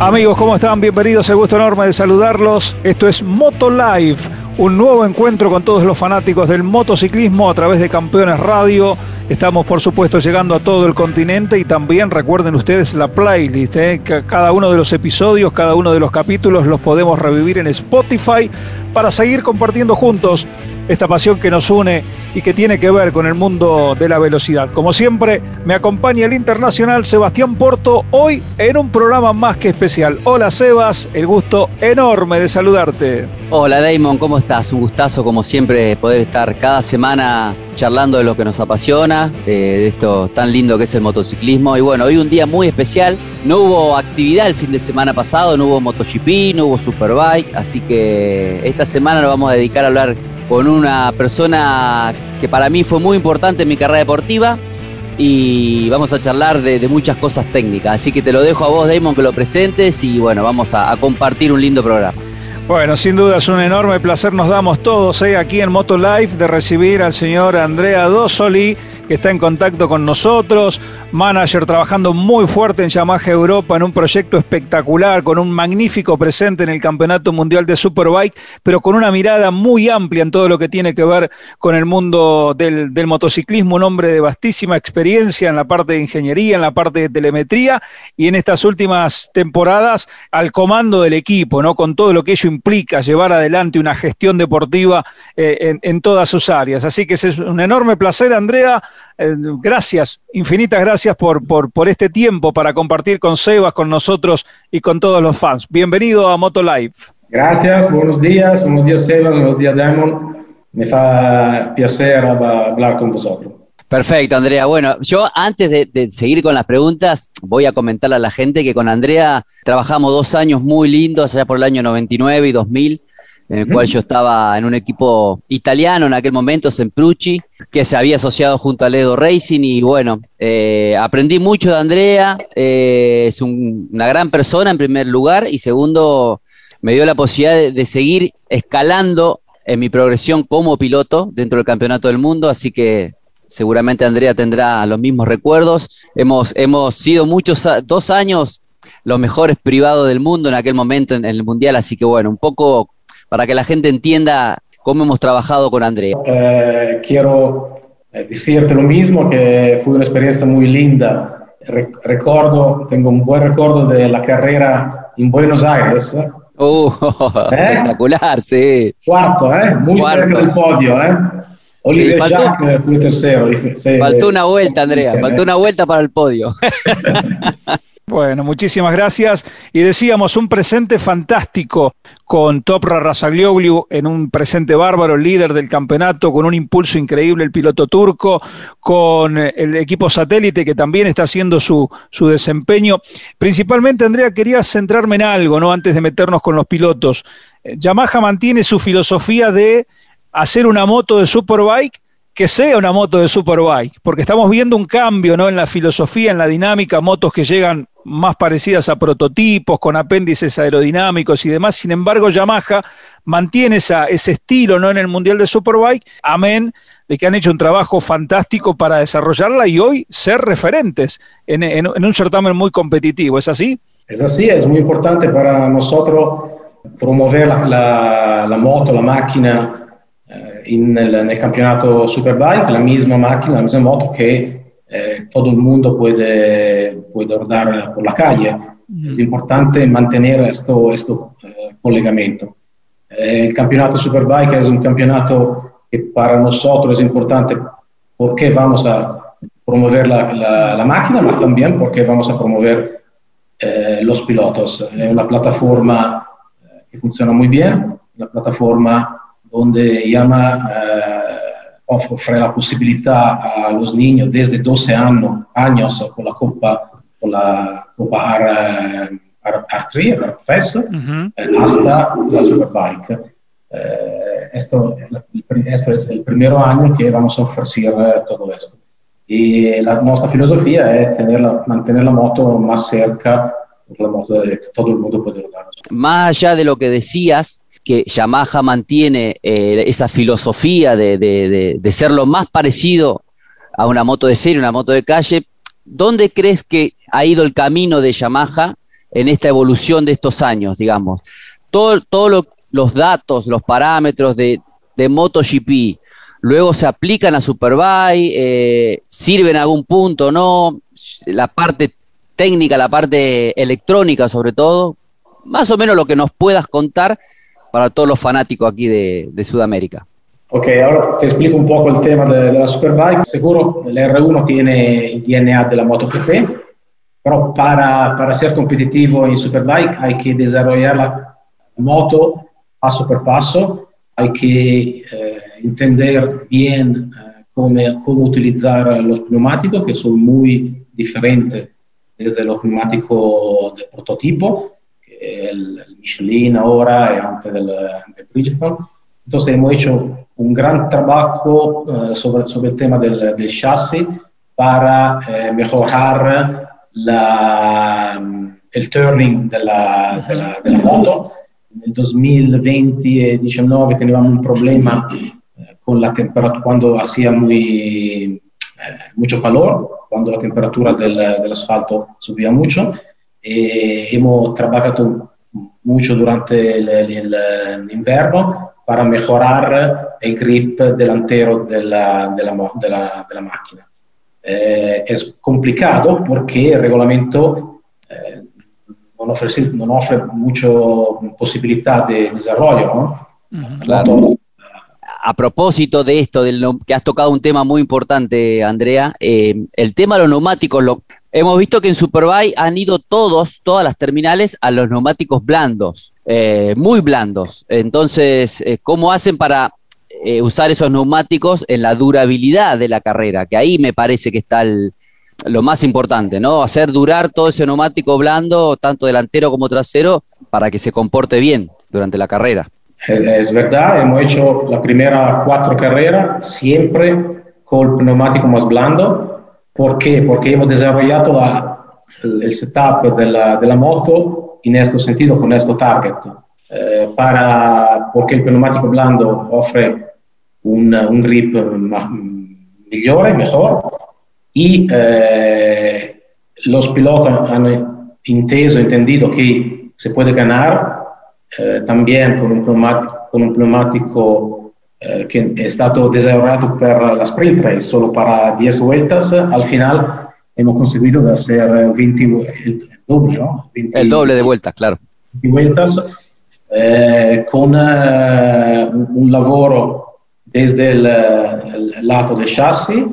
Amigos, ¿cómo están? Bienvenidos, el gusto enorme de saludarlos. Esto es Moto Live, un nuevo encuentro con todos los fanáticos del motociclismo a través de Campeones Radio. Estamos, por supuesto, llegando a todo el continente y también recuerden ustedes la playlist. ¿eh? Cada uno de los episodios, cada uno de los capítulos los podemos revivir en Spotify para seguir compartiendo juntos esta pasión que nos une y que tiene que ver con el mundo de la velocidad. Como siempre, me acompaña el internacional Sebastián Porto hoy en un programa más que especial. Hola Sebas, el gusto enorme de saludarte. Hola Damon, ¿cómo estás? Un gustazo como siempre poder estar cada semana charlando de lo que nos apasiona, de esto tan lindo que es el motociclismo. Y bueno, hoy un día muy especial. No hubo actividad el fin de semana pasado, no hubo MotoGP, no hubo Superbike, así que esta semana nos vamos a dedicar a hablar con una persona que para mí fue muy importante en mi carrera deportiva y vamos a charlar de, muchas cosas técnicas. Así que te lo dejo a vos, Damon, que lo presentes y bueno, vamos a, compartir un lindo programa. Bueno, sin duda es un enorme placer, nos damos todos eh, aquí en Moto Life de recibir al señor Andrea Dosoli, que está en contacto con nosotros, manager trabajando muy fuerte en Yamaha Europa en un proyecto espectacular, con un magnífico presente en el Campeonato Mundial de Superbike, pero con una mirada muy amplia en todo lo que tiene que ver con el mundo del, motociclismo, un hombre de vastísima experiencia en la parte de ingeniería, en la parte de telemetría y en estas últimas temporadas al comando del equipo, ¿no? Con todo lo que ello implica llevar adelante una gestión deportiva eh, en, todas sus áreas. Así que es un enorme placer, Andrea. Eh, gracias, infinitas gracias por, por, por, este tiempo para compartir con Sebas, con nosotros y con todos los fans. Bienvenido a Moto Live. Gracias, buenos días, buenos días Sebas, buenos días Damon. Me fa placer hablar con vosotros. Perfecto, Andrea. Bueno, yo antes de, seguir con las preguntas, voy a comentarle a la gente que con Andrea trabajamos dos años muy lindos, allá por el año 99 y 2000, en el cual yo estaba en un equipo italiano en aquel momento, Semprucci, que se había asociado junto a Ledo Racing y bueno, eh, aprendí mucho de Andrea, eh, es una gran persona en primer lugar y segundo, me dio la posibilidad de seguir escalando en mi progresión como piloto dentro del Campeonato del Mundo, así que seguramente Andrea tendrá los mismos recuerdos. Hemos, hemos sido muchos, dos años los mejores privados del mundo en aquel momento en, el Mundial, así que bueno, un poco para que la gente entienda cómo hemos trabajado con Andrea. Eh, quiero eh, decirte lo mismo, que fue una experiencia muy linda. recuerdo, tengo un buen recuerdo de la carrera en Buenos Aires. Uh, espectacular, sí. Cuarto, ¿eh? muy cerca del podio. ¿eh? Oliver faltó, Jack fue tercero. faltó una vuelta, Andrea, faltó una vuelta para el podio. Bueno, muchísimas gracias. Y decíamos, un presente fantástico con Topra Rasaglioglu en un presente bárbaro, líder del campeonato, con un impulso increíble el piloto turco, con eh, el equipo satélite que también está haciendo su, su desempeño. Principalmente, Andrea, quería centrarme en algo, ¿no? Antes de meternos con los pilotos. Eh, Yamaha mantiene su filosofía de hacer una moto de Superbike que sea una moto de Superbike, porque estamos viendo un cambio ¿no? en la filosofía, en la dinámica, motos que llegan más parecidas a prototipos, con apéndices aerodinámicos y demás. Sin embargo, Yamaha mantiene esa, ese estilo ¿no? en el Mundial de Superbike, amén, de que han hecho un trabajo fantástico para desarrollarla y hoy ser referentes en, un certamen muy competitivo. ¿Es así? Es así, es muy importante para nosotros promover la, la moto, la máquina in, nel, nel, campionato Superbike, la misma macchina, la misma moto que eh, todo el mundo puede, puede rodar por la calle. Mm. Es importante mantener esto eh, collegamento. Eh, el campeonato Superbike es un campeonato que para nosotros es importante porque vamos a promover la, la, la máquina, pero también porque vamos a promover eh, los pilotos. Es una plataforma eh, que funciona muy bien, una plataforma donde llama, eh, ofrece la posibilidad a los niños desde 12 años, años con la Copa, con la Copa R, R, 3 R3, hasta la Superbike. Eh, esto, esto, es el primer año que vamos a ofrecer todo esto. Y la, nuestra filosofía es tener la, mantener la moto más cerca de la moto de que todo el mundo puede rodar. Más allá de lo que decías, que Yamaha mantiene eh, esa filosofía de, de, de, ser lo más parecido a una moto de serie, una moto de calle, ¿dónde crees que ha ido el camino de Yamaha en esta evolución de estos años, digamos? Todos todo los datos, los parámetros de, de MotoGP, luego se aplican a Superbike, eh, sirven a algún punto, ¿no? La parte técnica, la parte electrónica sobre todo, más o menos lo que nos puedas contar para todos los fanáticos aquí de Sudamérica. Ok, ahora te explico un poco el tema de, de, la Superbike. Seguro el R1 tiene el DNA de la MotoGP, para, para ser competitivo en Superbike hay que desarrollar la moto paso por paso, hay que eh, entender bien eh, cómo, cómo, utilizar los neumáticos, que son muy diferentes desde los neumáticos de prototipo, que el, el Michelin ahora y antes del, del Bridgestone. Entonces hemos hecho un gran trabajo uh, sobre, sobre, el tema del, del chasis para eh, mejorar la, el turning de la, de la, de la moto. Nel 2020 e 2019 teníamos un problema con la temperatura cuando hacía muy, eh, mucho calor, cuando la temperatura del, del, asfalto subía mucho. E hemos trabajado mucho durante invierno para mejorar el grip delantero de la, de la, de la, de la máquina. Eh, es complicado porque el reglamento eh, no, ofrece, no ofrece mucha posibilidad de desarrollo. ¿no? Claro. A propósito de esto, del, que has tocado un tema muy importante, Andrea, eh, el tema de los neumáticos, lo, hemos visto que en Superbike han ido todos, todas las terminales, a los neumáticos blandos, eh, muy blandos. Entonces, eh, ¿cómo hacen para eh, usar esos neumáticos en la durabilidad de la carrera? Que ahí me parece que está el, lo más importante, ¿no? Hacer durar todo ese neumático blando, tanto delantero como trasero, para que se comporte bien durante la carrera. Es verdad, hemos hecho la primera cuatro carreras siempre con el neumático más blando. ¿Por qué? Porque hemos desarrollado la, el setup de la, de la, moto en este sentido, con este target. Eh, para, porque el neumático blando ofrece un, un grip mejor, mejor y eh, los pilotos han entendido, entendido que se puede ganar eh, también con un pneumático, con un pneumático eh, que è stato desarrollado per la sprint race solo para 10 vueltas. Al final hemos conseguido hacer 20, el doble, ¿no? 20, el doble de vueltas, claro. 20 vueltas eh, con un, un, lavoro desde el, el lato del chasis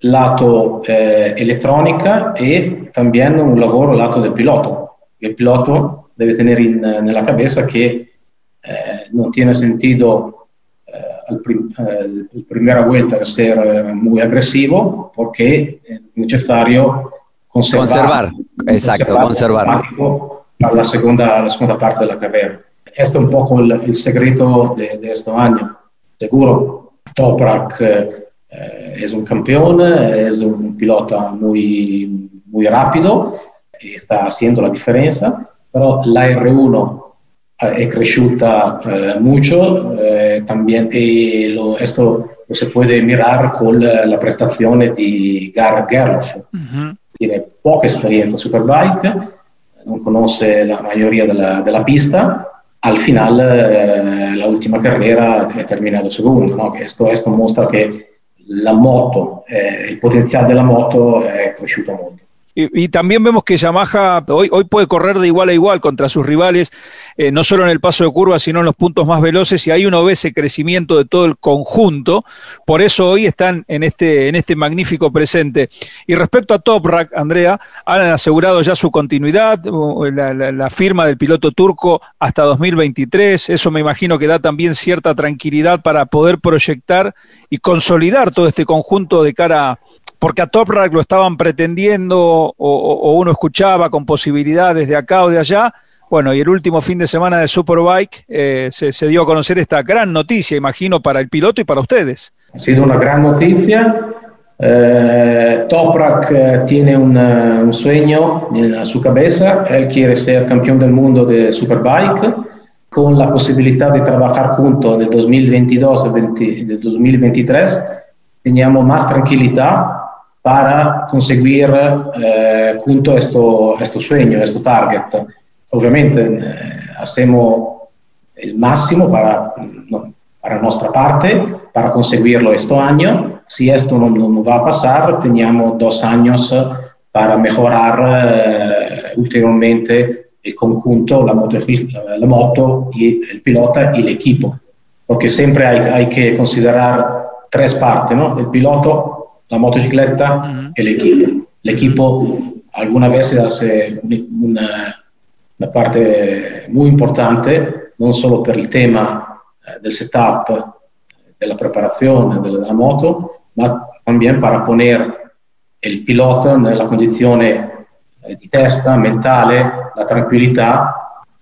lato eh, eletrónica e también un lavoro lato del piloto. El piloto debe tener in, nella cabeza que eh, no tiene sentido eh, al prim, eh, vuelta ser eh, muy agresivo porque es necesario conservar, conservar. exacto, conservar. A la segunda, la segunda parte de la carrera. Este es un poco el, el secreto de, de este año. Seguro, Toprak eh, es un campeón, es un pilota muy, muy rápido, está haciendo la diferencia, pero la R1 è cresciuta eh, mucho eh, también e lo, esto lo se puede mirar con la prestazione di Gar Gerloff. Uh-huh. Tiene poca experiencia en Superbike, non conoce la mayoría de la, de la pista. Al final, eh, la última carrera ha terminato secondo. ¿no? Esto, esto mostra che la moto, eh, il potenziale della moto è cresciuto molto. Y, también vemos que Yamaha hoy, puede correr de igual a igual contra sus rivales, eh, no solo en el paso de curva, sino en los puntos más veloces, y ahí uno ve ese crecimiento de todo el conjunto. Por eso hoy están en este, en este magnífico presente. Y respecto a Toprak, Andrea, han asegurado ya su continuidad, la, la firma del piloto turco hasta 2023. Eso me imagino que da también cierta tranquilidad para poder proyectar y consolidar todo este conjunto de cara porque a Toprak lo estaban pretendiendo o, uno escuchaba con posibilidades de acá o de allá. Bueno, y el último fin de semana de Superbike eh, se, dio a conocer esta gran noticia, imagino, para el piloto y para ustedes. Ha sido una gran noticia. Eh, Toprak eh, tiene un, sueño a su cabeza, él quiere ser campeón del mundo de Superbike, con la posibilidad de trabajar juntos de 2022 a 2023, teníamos más tranquilidad para conseguir eh, junto esto, este sueño, este target. Obviamente eh, hacemos el máximo para, no, para nuestra parte para conseguirlo este año. Si esto no, no va a pasar, tenemos dos años para mejorar eh, ulteriormente el conjunto, la moto, la moto el pilota y el equipo. Porque siempre hay, hay que considerar tres partes, ¿no? El piloto, la motocicleta y el equipo. El equipo algunas veces hace una, una, parte muy importante, no solo por el tema eh, del setup, de la preparación de la moto, ma también para poner el pilota en la condición eh, di testa, mentale, la tranquillità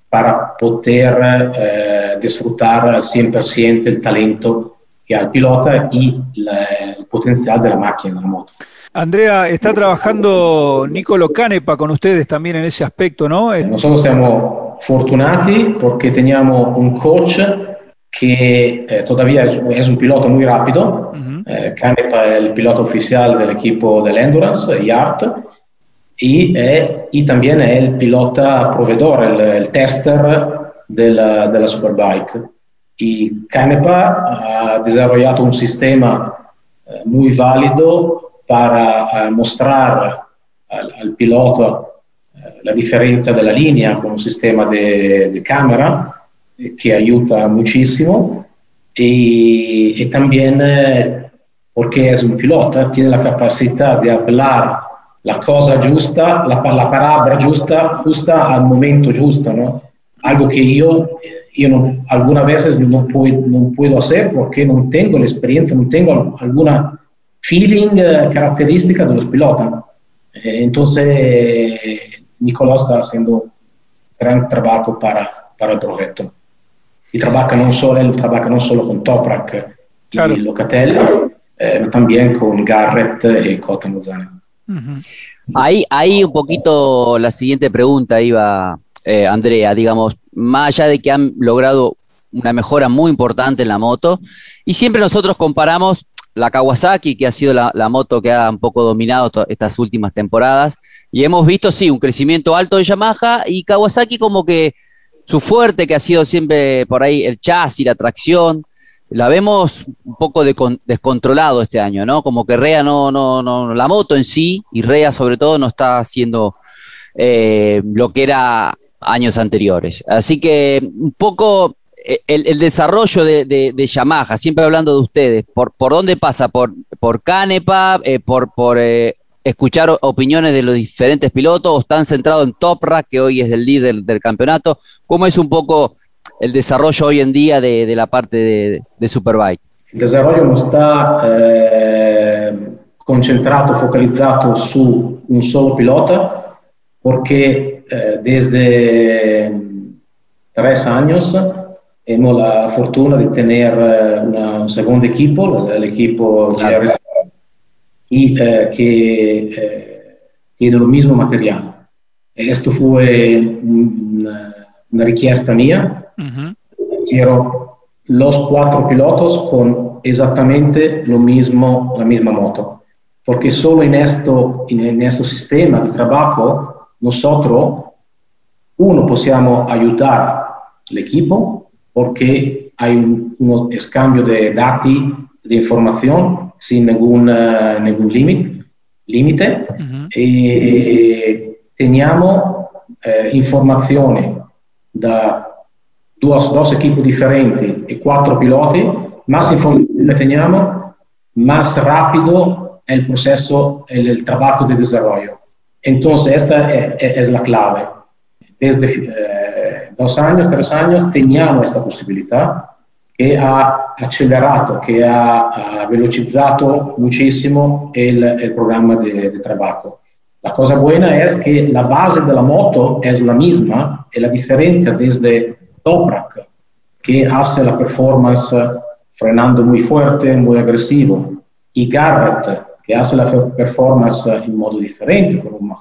para poter eh, disfrutar al 100% el talento que al pilota y el potencial de la máquina, de la moto. Andrea, está trabajando Nicolo Canepa con ustedes también en ese aspecto, ¿no? Nosotros estamos fortunati porque teníamos un coach que eh, todavía es, es, un piloto muy rápido. eh, Canepa es el piloto oficial del equipo del Endurance, YART, y, eh, y también es el pilota proveedor, el, el tester della, della Superbike. Y Canepa ha desarrollado un sistema eh, muy válido para eh, mostrar al, al piloto eh, la diferencia de la línea con un sistema de, de cámara que ayuda muchísimo y, también porque es un piloto, tiene la capacidad de hablar la cosa justa, la, la palabra justa, justa al momento justo, ¿no? Algo que yo yo no, algunas veces no puedo, no puedo hacer porque no tengo la experiencia, no tengo alguna feeling eh, característica de los pilotos. Eh, entonces, Nicolás está haciendo gran trabajo para, para el proyecto. Y trabaja no solo, él trabaja no solo con Toprak claro. y Locatelli, eh, también con Garrett y Cota Mozane. Uh -huh. Ahí, ahí un poquito la siguiente pregunta iba, eh, Andrea, digamos, más allá de que han logrado una mejora muy importante en la moto, y siempre nosotros comparamos la Kawasaki, que ha sido la, moto que ha un poco dominado estas últimas temporadas, y hemos visto, sí, un crecimiento alto de Yamaha, y Kawasaki como que su fuerte, que ha sido siempre por ahí el chasis, la tracción, la vemos un poco de, descontrolado este año, ¿no? Como que Rea no, no, no, la moto en sí, y Rea sobre todo no está haciendo eh, lo que era años anteriores. Así que un poco eh, el, desarrollo de, Yamaha, siempre hablando de ustedes, ¿por, por dónde pasa? ¿Por, por Canepa? Eh, ¿Por, por eh, escuchar opiniones de los diferentes pilotos? ¿O están centrados en Toprak, que hoy es el líder del campeonato? ¿Cómo es un poco el desarrollo hoy en día de, la parte de, Superbike? El desarrollo no está concentrado, focalizado su un solo pilota, porque eh, desde tres años hemos la fortuna de tener eh, una, un segundo equipo, el equipo claro. y eh, que tiene lo mismo material. Esto fue una, una richiesta mía. Uh -huh. Quiero los cuatro pilotos con exactamente lo mismo, la misma moto. Porque solo en, esto, en, en este sistema de trabajo nosotros, uno, podemos ayudar al equipo porque hay un, un escambio de datos, de información sin ningún, uh, ningún límite. límite y teníamos eh, información de dos, equipos diferentes y cuatro pilotos, más información teníamos, más rápido el proceso, el, el trabajo de desarrollo. Entonces, esta es, la clave. Desde eh, dos años, tres años, teníamos esta posibilidad que ha acelerado, que ha, velocizado muchísimo el, programa de, trabajo. La cosa buena es que la base de la moto es la misma y la diferencia desde Toprak, que hace la performance frenando muy fuerte, muy agresivo, y Garrett, que hace la performance en modo diferente, con un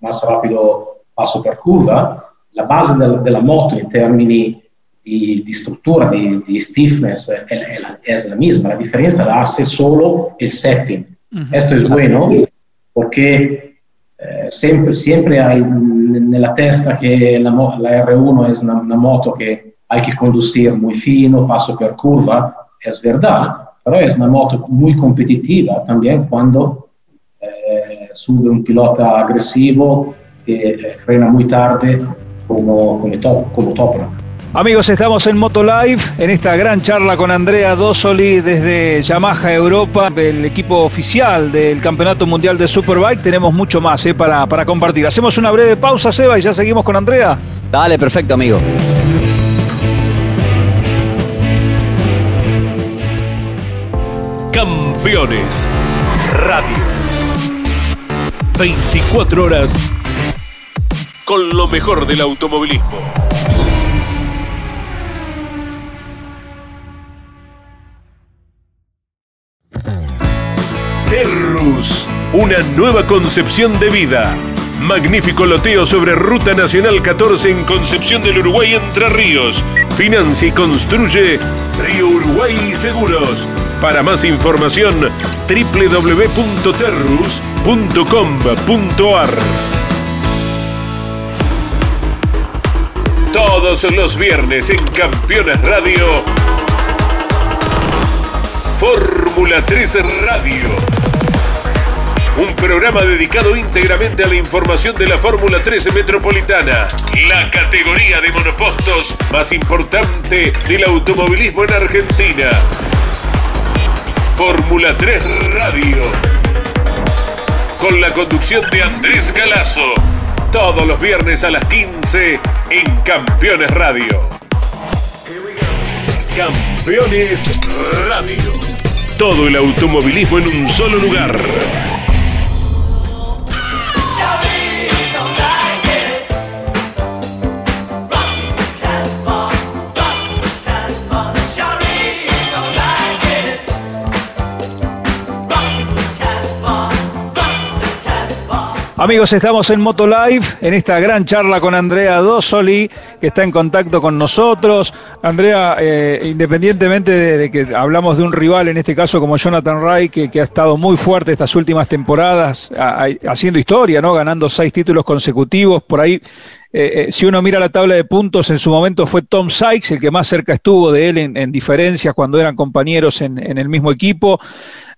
más rápido paso per curva, la base de, la moto en términos de, estructura, de, stiffness, es, la misma. La diferencia la hace solo el setting. Esto es bueno porque eh, siempre, siempre hay en la testa que la, R1 es una, una, moto que hay que conducir muy fino, paso per curva, es verdad, pero es una moto muy competitiva también cuando eh, sube un pilota agresivo que eh, frena muy tarde como, como, top, como Topra. Amigos, estamos en Motolive en esta gran charla con Andrea Dosoli desde Yamaha Europa, el equipo oficial del Campeonato Mundial de Superbike. Tenemos mucho más eh, para, para compartir. Hacemos una breve pausa, Seba, y ya seguimos con Andrea. Dale, perfecto, amigo. Campeones Radio. 24 horas con lo mejor del automovilismo. Terrus, una nueva concepción de vida. Magnífico loteo sobre Ruta Nacional 14 en Concepción del Uruguay Entre Ríos. Financia y construye Río Uruguay Seguros. Para más información, www.terrus.com.ar. Todos los viernes en Campeones Radio. Fórmula 3 Radio. Programa dedicado íntegramente a la información de la Fórmula 13 Metropolitana, la categoría de monopostos más importante del automovilismo en Argentina. Fórmula 3 Radio. Con la conducción de Andrés Galazo. Todos los viernes a las 15 en Campeones Radio. Campeones Radio. Todo el automovilismo en un solo lugar. Amigos, estamos en Motolive, en esta gran charla con Andrea Dosoli, que está en contacto con nosotros. Andrea, eh, independientemente de, que hablamos de un rival, en este caso como Jonathan Ray, que, ha estado muy fuerte estas últimas temporadas, haciendo historia, ¿no? Ganando seis títulos consecutivos. Por ahí, eh, eh, si uno mira la tabla de puntos, en su momento fue Tom Sykes, el que más cerca estuvo de él en, diferencias cuando eran compañeros en el mismo equipo.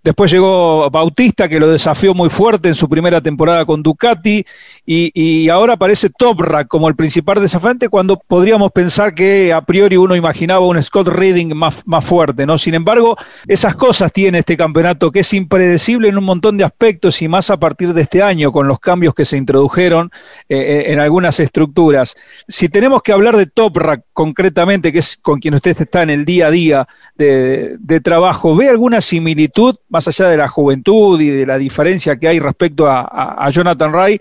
Después llegó Bautista, que lo desafió muy fuerte en su primera temporada con Ducati, y, ahora aparece Toprak como el principal desafiante cuando podríamos pensar que a priori uno imaginaba un Scott Reading más, más fuerte, ¿no? Sin embargo, esas cosas tiene este campeonato que es impredecible en un montón de aspectos y más a partir de este año con los cambios que se introdujeron eh, eh, en algunas estructuras. Si tenemos que hablar de Toprak concretamente, que es con quien usted está en el día a día de, de trabajo, ¿ve alguna similitud más allá de la juventud y de la diferencia que hay respecto a, Jonathan Ray,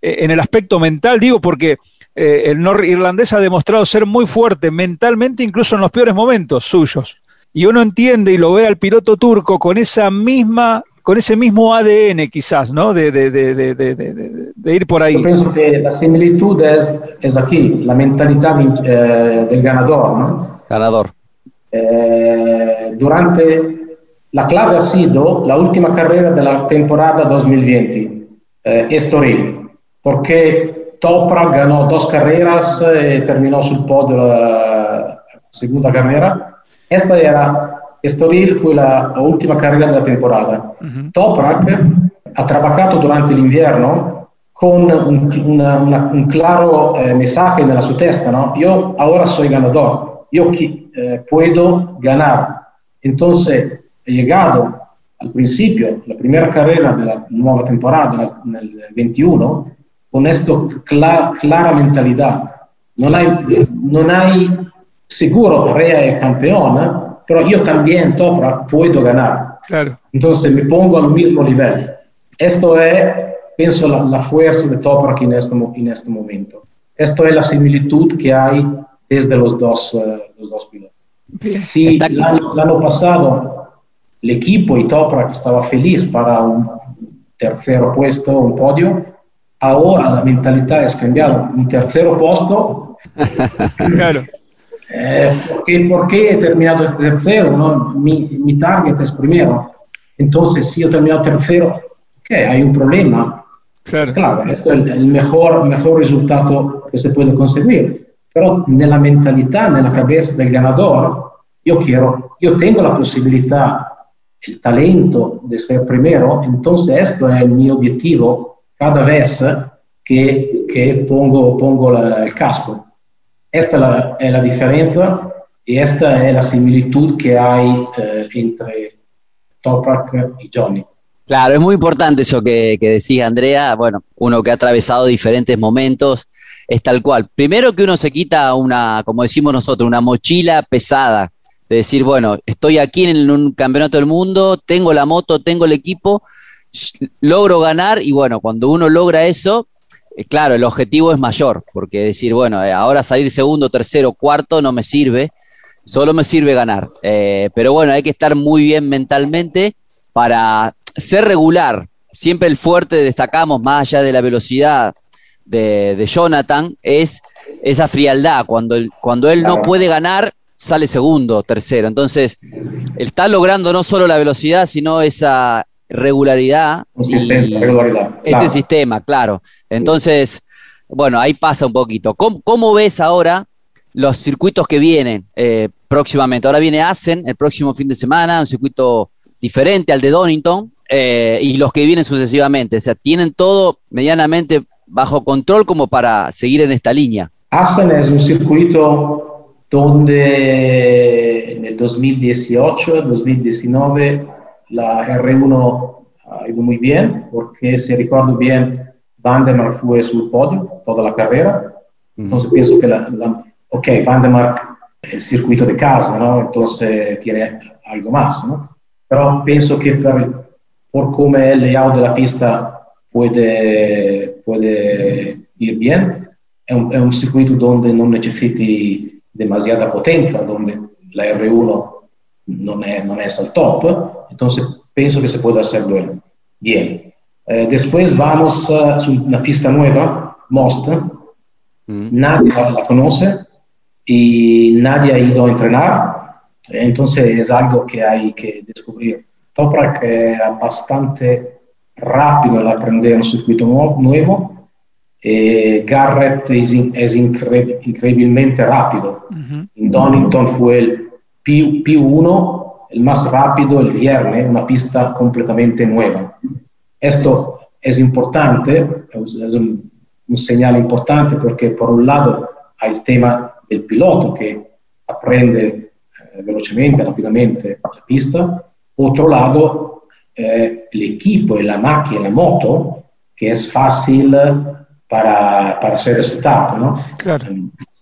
eh, en el aspecto mental, digo, porque eh, el norirlandés ha demostrado ser muy fuerte mentalmente, incluso en los peores momentos suyos. Y uno entiende y lo ve al piloto turco con esa misma con ese mismo ADN quizás, ¿no? De, de, ir por ahí. Yo pienso que la similitud es, es aquí, la mentalidad eh, del ganador, ¿no? Ganador. durante la clave ha sido la última carrera de la temporada 2020, eh, Estoril, porque Topra ganó dos carreras y eh, terminó sul podio la segunda carrera. Esta era Estoril fue la, última carrera de la temporada. Toprak ha trabajado durante el invierno con un, claro eh, mensaje en su testa, ¿no? Yo ahora soy ganador, yo eh, puedo ganar. Entonces, llegado al principio, la primera carrera de la nueva temporada, en el 21, con esta clara mentalidad. No hay, no hay seguro Rea es campeona, pero yo también, Topra, puedo ganar. Claro. Entonces me pongo al mismo nivel. Esto es, pienso, la, fuerza de Toprak en este, en este momento. Esto es la similitud que hay desde los dos, uh, los dos pilotos. Sí, el año, pasado el equipo y Toprak estaba feliz para un tercer puesto, un podio. Ahora la mentalidad es cambiada. Un tercer puesto. claro. Eh, porque, porque he terminado tercero, ¿no? mi, mi target es primero. Entonces, si yo termino tercero, ¿qué? Hay un problema. Claro, claro esto es el, mejor, mejor resultado que se puede conseguir. Pero en la mentalidad, en la cabeza del ganador, yo quiero, yo tengo la posibilidad, el talento de ser primero, entonces esto es mi objetivo cada vez que, que pongo, pongo la, el casco. Esta es la, es la, diferencia y esta es la similitud que hay eh, entre Toprak y Johnny. Claro, es muy importante eso que, que decís, Andrea. Bueno, uno que ha atravesado diferentes momentos, es tal cual. Primero que uno se quita una, como decimos nosotros, una mochila pesada. De decir, bueno, estoy aquí en un campeonato del mundo, tengo la moto, tengo el equipo, logro ganar y bueno, cuando uno logra eso, eh, claro, el objetivo es mayor, porque decir, bueno, eh, ahora salir segundo, tercero, cuarto no me sirve, solo me sirve ganar. Eh, pero bueno, hay que estar muy bien mentalmente para ser regular. Siempre el fuerte, destacamos, más allá de la velocidad de, Jonathan, es esa frialdad. Cuando, cuando él no puede ganar, sale segundo, tercero. Entonces, está logrando no solo la velocidad, sino esa regularidad. Ese sistema, claro. Entonces, bueno, ahí pasa un poquito. ¿Cómo, ves ahora los circuitos que vienen eh, próximamente? Ahora viene Asen el próximo fin de semana, un circuito diferente al de Donington, eh, y los que vienen sucesivamente. O sea, tienen todo medianamente bajo control como para seguir en esta línea. Asen es un circuito donde en el 2018, 2019 la R1 ha ido muy bien, porque si recuerdo bien, Vandermark fue su podio toda la carrera. Entonces pienso que la, ok, Vandermark es circuito de casa, ¿no? Entonces tiene algo más, ¿no? Pero pienso que por, por cómo el layout de la pista puede, puede ir bien. Es un, es un circuito donde no necesiti demasiada potencia, donde la R1 no es, no es al top. Entonces, pienso que se puede hacer bueno. bien. Eh, después vamos a una pista nueva, Most. Mm. Nadie la conoce y nadie ha ido a entrenar. Entonces es algo que hay que descubrir. Toprak es bastante rápido al aprender un circuito nuevo. Eh, Garrett es, es increíblemente rápido. En Donington fue el P, P1 el más rápido el viernes, una pista completamente nueva. Esto es importante, es un, señal importante porque por un lado hay el tema del piloto que aprende eh, velocemente, rápidamente la pista, otro lado eh, el equipo y la máquina, la moto, que es fácil para, para hacer resultado. ¿no? Claro.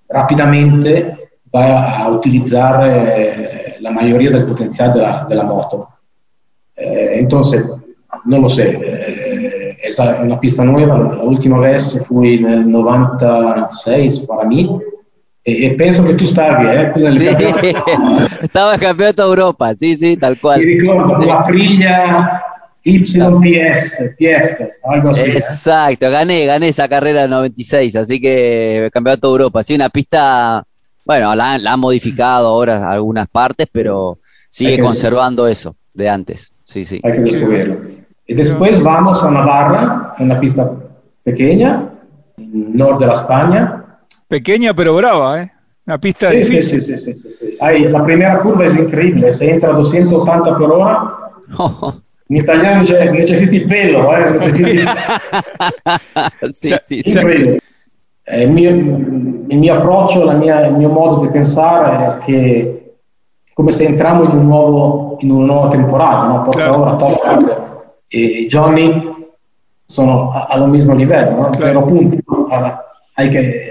Rápidamente va a utilizar eh, la mayoría del potencial de la, de la moto. Eh, entonces, no lo sé, eh, es una pista nueva, la última vez fui en el 96 para mí, pienso que tú estabas bien, ¿eh? sí, estaba campeón de Europa, sí, sí, tal cual. Y recuerdo la Prilla YPS, PF, algo así. Exacto, gané, gané esa carrera en 96, así que campeonato de Europa, sí, una pista bueno, la, han modificado ahora algunas partes, pero sigue conservando eso de antes. Sí, sí. Hay que descubrirlo. Y después vamos a Navarra, en una pista pequeña, norte de la España. Pequeña pero brava, ¿eh? Una pista difícil. Sí, sí, sí, sí, hay, la primera curva es increíble, se entra a 280 por hora. En italiano pelo, eh? sì, sì, increíble. Eh, il, mio, il mio approccio, la mia, il mio modo di pensare è che come se entriamo in, un nuovo, in una nuova temporada, no? Porque claro. ahora Toprak e Johnny sono allo mismo livello, no? Claro. Zero punti. Hay que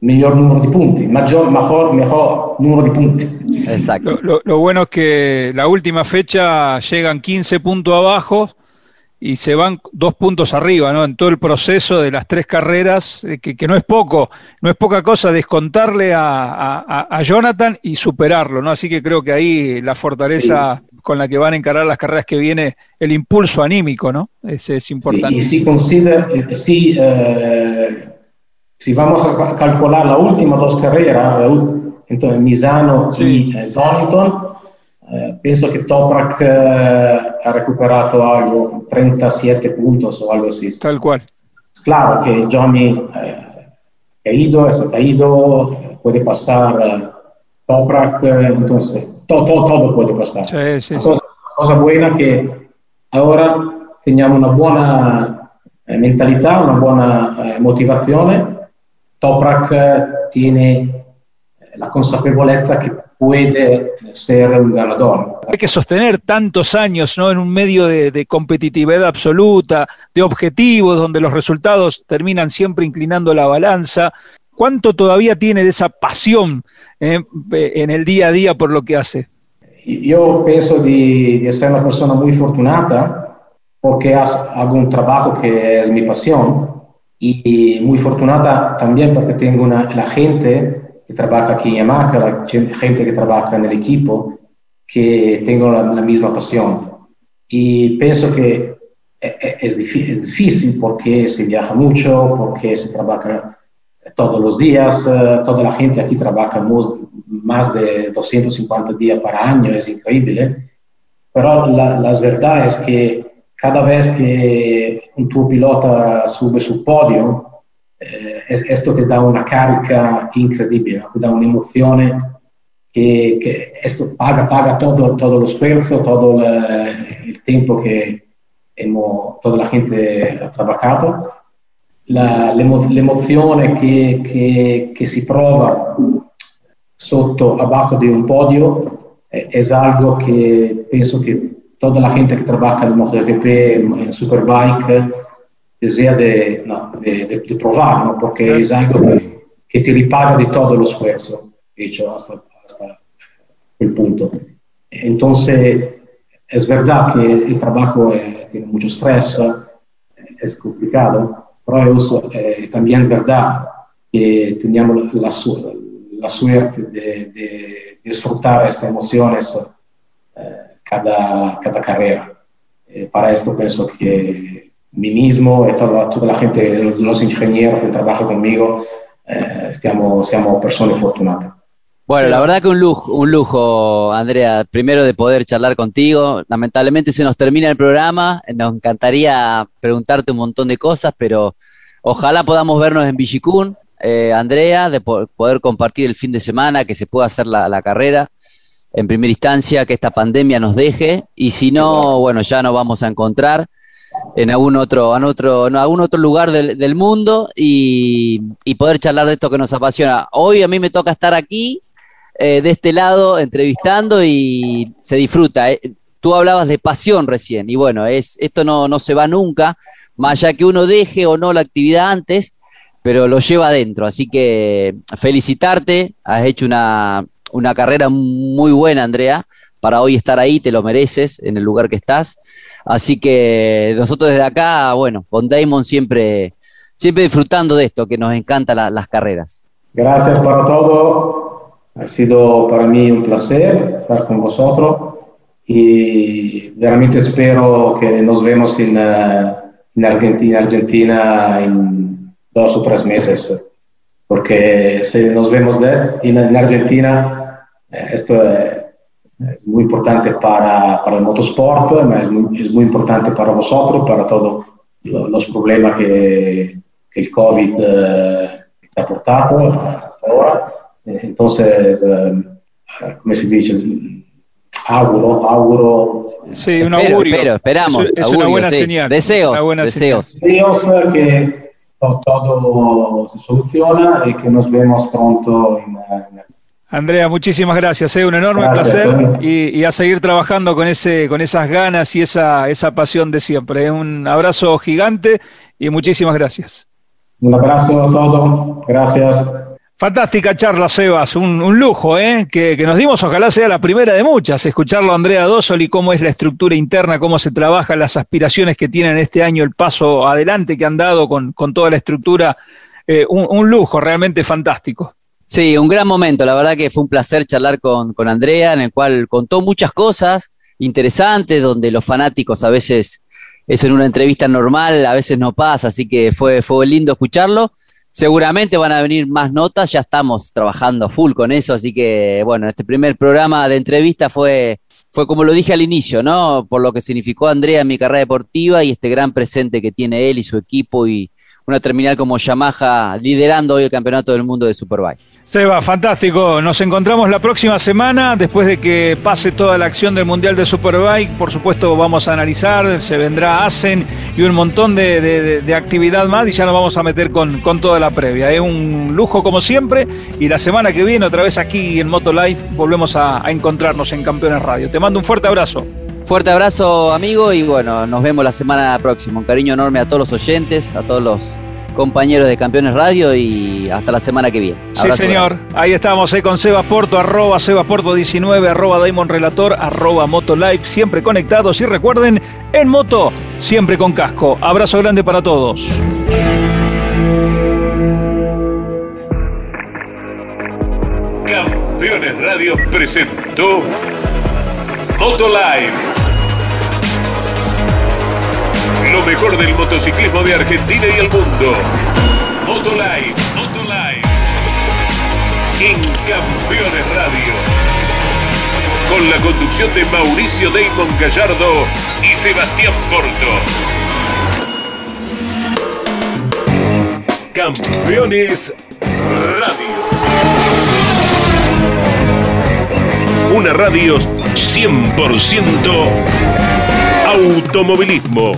mejor número de puntos, mayor, mejor, mejor número de puntos. Exacto. Lo, bueno es que la última fecha llegan 15 puntos abajo y se van dos puntos arriba, ¿no? En todo el proceso de las tres carreras, eh, que, no es poco, no es poca cosa descontarle a, Jonathan y superarlo, ¿no? Así que creo que ahí la fortaleza con la que van a encarar las carreras que viene, el impulso anímico, ¿no? Ese es importante. y si considera, eh, si eh, si vamos a calcular la última dos carreras, entonces Misano y eh, Donington, eh, penso que Toprak eh, ha recuperado algo, 37 puntos o algo así. Tal cual. Claro que Johnny ha caído, ha caído, puede pasar Toprak, entonces todo, todo, todo, puede pasar. Sí, sí, cosa, cosa buena que ahora teniamo una buona mentalità, una buona motivazione Toprak eh, tiene eh, la consapevolezza que puede ser un ganador. Hay que sostener tantos años ¿no? en un medio de, competitividad absoluta, de objetivos, donde los resultados terminan siempre inclinando la balanza. ¿Cuánto todavía tiene de esa pasión eh, en el día a día por lo que hace? Yo pienso de, ser una persona muy afortunada porque hago un trabajo que es mi pasión y muy afortunada también porque tengo una, la gente que trabaja aquí en Yamaha, la gente que trabaja en el equipo, que tengo la, misma pasión. Y pienso que e, e, es, difícil porque se viaja mucho, porque se trabaja todos los días, eh, toda la gente aquí trabaja más de 250 días para año, es increíble. Pero la, las verdades es que cada vez que un tuo pilota sube sul podio, eh, esto te da una carica incredibile, te da un'emozione che, che esto paga, paga todo, todo lo esfuerzo, todo el, el tiempo que hemos, toda la gente ha trabajado. L'emozione che, che, che, si prova sotto, abajo di un podio è, è algo che penso che toda la gente que trabaja en MotoGP, en Superbike, desea de, no, de, de, de, probar, ¿no? porque es algo que, te ripaga de todo el esfuerzo hecho hasta, hasta el punto. Entonces, es verdad que el trabajo eh, tiene mucho estrés, es complicado, pero es eh, también verdad que teníamos la, la suerte de, de disfrutar estas emociones cada, cada carrera. Eh, para esto pienso que mí mismo toda, toda la gente, los ingenieros que trabajan conmigo, eh, estamos, seamos personas afortunadas. Bueno, la verdad que un lujo, un lujo, Andrea, primero de poder charlar contigo. Lamentablemente se nos termina el programa, nos encantaría preguntarte un montón de cosas, pero ojalá podamos vernos en Villicún, eh, Andrea, de poder compartir el fin de semana, que se pueda hacer la, la carrera en primera instancia que esta pandemia nos deje y si no, bueno, ya nos vamos a encontrar en algún otro, en otro, en algún otro lugar del, mundo y, poder charlar de esto que nos apasiona. Hoy a mí me toca estar aquí, eh, de este lado, entrevistando y se disfruta. Eh. Tú hablabas de pasión recién y bueno, es, esto no, no se va nunca, más allá que uno deje o no la actividad antes, pero lo lleva adentro. Así que felicitarte, has hecho una, una carrera muy buena, Andrea, para hoy estar ahí, te lo mereces en el lugar que estás. Así que nosotros desde acá, bueno, con Damon siempre, siempre disfrutando de esto, que nos encantan las carreras. Gracias por todo. Ha sido para mí un placer estar con vosotros y realmente espero que nos vemos en, eh, en Argentina, Argentina en dos o tres meses porque si nos vemos de, en, Argentina, eh, esto es muy importante para, para el motosport, es muy, es muy, importante para vosotros, para todos los problemas que, que el COVID eh, ha portado hasta ahora. Eh, entonces, come si dice, auguro, auguro. Sí, un Espero, augurio. espero, esperamos. Es, es augurio, una buena sí. señal. Deseos, Una buena deseos. señal. Deseos que to- todo se soluciona y que nos vemos pronto en, en Andrea, muchísimas gracias, es un enorme Gracias, placer y, y a seguir trabajando con ese, con esas ganas y esa, esa pasión de siempre. ¿eh? Un abrazo gigante y muchísimas gracias. Un abrazo a todos, gracias. Fantástica charla, Sebas, un, un lujo ¿eh? que, que nos dimos, ojalá sea la primera de muchas, escucharlo a Andrea Dosoli, cómo es la estructura interna, cómo se trabaja, las aspiraciones que tienen este año, el paso adelante que han dado con, con toda la estructura, eh, un, un lujo realmente fantástico. Sí, un gran momento. La verdad que fue un placer charlar con, con Andrea, en el cual contó muchas cosas interesantes, donde los fanáticos a veces es en una entrevista normal, a veces no pasa, así que fue, fue lindo escucharlo. Seguramente van a venir más notas, ya estamos trabajando full con eso, así que bueno, este primer programa de entrevista fue, fue como lo dije al inicio, ¿no? Por lo que significó Andrea en mi carrera deportiva y este gran presente que tiene él y su equipo y una terminal como Yamaha liderando hoy el campeonato del mundo de Superbike. Seba, fantástico. Nos encontramos la próxima semana, después de que pase toda la acción del Mundial de Superbike. Por supuesto, vamos a analizar, se vendrá ASEN y un montón de, de- actividad más y ya nos vamos a meter con, con toda la previa. Es un lujo como siempre y la semana que viene, otra vez aquí en Moto Live, volvemos a encontrarnos en Campeones Radio. Te mando un fuerte abrazo. Fuerte abrazo, amigo, y bueno, nos vemos la semana próxima. Un cariño enorme a todos los oyentes, a todos los compañeros de Campeones Radio y hasta la semana que viene. Sí, señor. Ahí estamos eh, con Seba Porto, arroba Sebaporto19, arroba Daimon Relator, arroba Motolife, siempre conectados y recuerden, en moto, siempre con casco. Abrazo grande para todos. Campeones Radio presentó Motolive. Lo mejor del motociclismo de Argentina y el mundo. Motolive, Motolive. En Campeones Radio. Con la conducción de Mauricio Damon Gallardo y Sebastián Porto. Campeones Radio. Una radio 100% automovilismo.